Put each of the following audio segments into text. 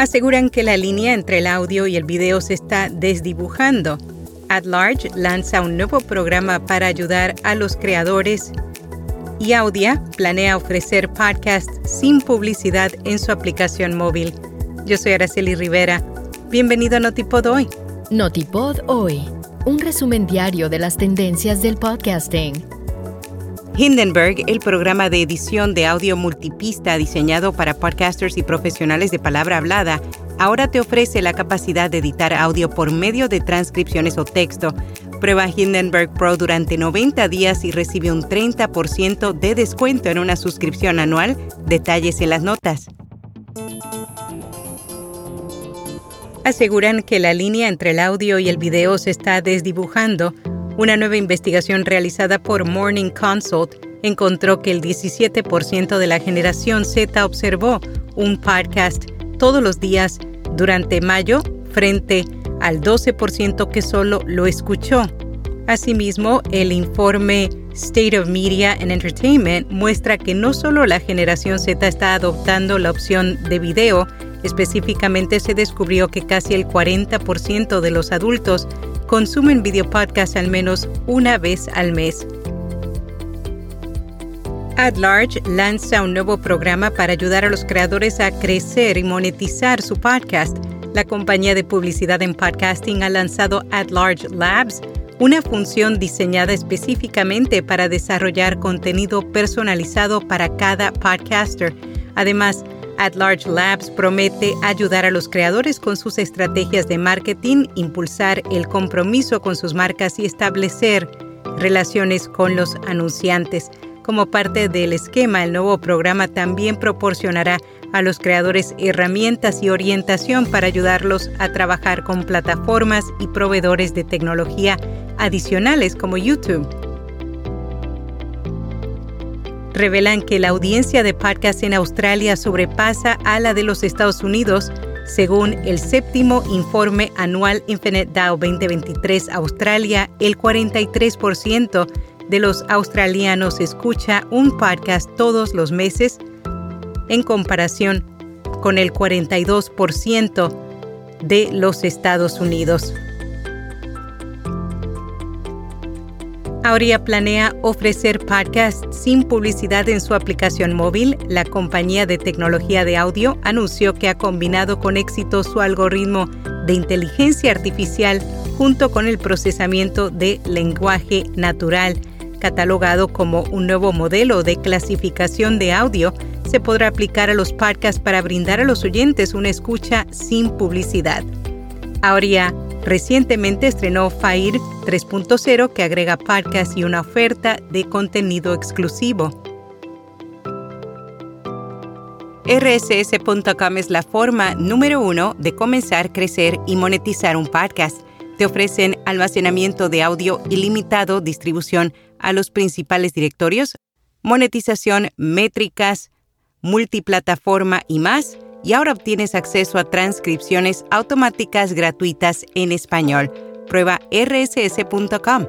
aseguran que la línea entre el audio y el video se está desdibujando. AdLarge lanza un nuevo programa para ayudar a los creadores y Audia planea ofrecer podcasts sin publicidad en su aplicación móvil. Yo soy Araceli Rivera. Bienvenido a Notipod Hoy. Notipod Hoy, un resumen diario de las tendencias del podcasting. Hindenburg, el programa de edición de audio multipista diseñado para podcasters y profesionales de palabra hablada, ahora te ofrece la capacidad de editar audio por medio de transcripciones o texto. Prueba Hindenburg Pro durante 90 días y recibe un 30% de descuento en una suscripción anual. Detalles en las notas. Aseguran que la línea entre el audio y el video se está desdibujando una nueva investigación realizada por Morning Consult encontró que el 17% de la generación Z observó un podcast todos los días durante mayo frente al 12% que solo lo escuchó. Asimismo, el informe State of Media and Entertainment muestra que no solo la generación Z está adoptando la opción de video, específicamente se descubrió que casi el 40% de los adultos consumen video podcast al menos una vez al mes. AdLarge lanza un nuevo programa para ayudar a los creadores a crecer y monetizar su podcast. La compañía de publicidad en podcasting ha lanzado AdLarge Labs, una función diseñada específicamente para desarrollar contenido personalizado para cada podcaster. Además, At Large Labs promete ayudar a los creadores con sus estrategias de marketing, impulsar el compromiso con sus marcas y establecer relaciones con los anunciantes. Como parte del esquema, el nuevo programa también proporcionará a los creadores herramientas y orientación para ayudarlos a trabajar con plataformas y proveedores de tecnología adicionales como YouTube revelan que la audiencia de podcast en Australia sobrepasa a la de los Estados Unidos, según el séptimo informe anual Infinite DAO 2023 Australia, el 43% de los australianos escucha un podcast todos los meses, en comparación con el 42% de los Estados Unidos. Auria planea ofrecer podcasts sin publicidad en su aplicación móvil. La compañía de tecnología de audio anunció que ha combinado con éxito su algoritmo de inteligencia artificial junto con el procesamiento de lenguaje natural. Catalogado como un nuevo modelo de clasificación de audio, se podrá aplicar a los podcasts para brindar a los oyentes una escucha sin publicidad. Auria Recientemente estrenó Fire 3.0 que agrega podcasts y una oferta de contenido exclusivo. RSS.com es la forma número uno de comenzar, crecer y monetizar un podcast. Te ofrecen almacenamiento de audio ilimitado, distribución a los principales directorios, monetización, métricas, multiplataforma y más y ahora obtienes acceso a transcripciones automáticas gratuitas en español. Prueba rss.com.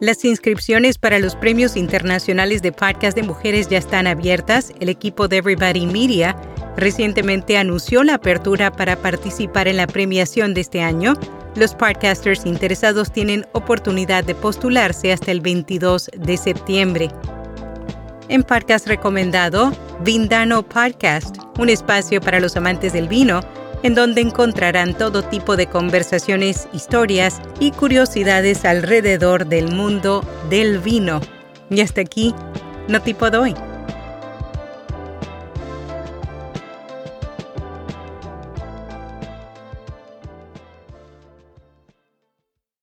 Las inscripciones para los premios internacionales de podcast de mujeres ya están abiertas. El equipo de Everybody Media recientemente anunció la apertura para participar en la premiación de este año. Los podcasters interesados tienen oportunidad de postularse hasta el 22 de septiembre. En podcast recomendado, Vindano Podcast, un espacio para los amantes del vino, en donde encontrarán todo tipo de conversaciones, historias y curiosidades alrededor del mundo del vino. Y hasta aquí, no tipo doy.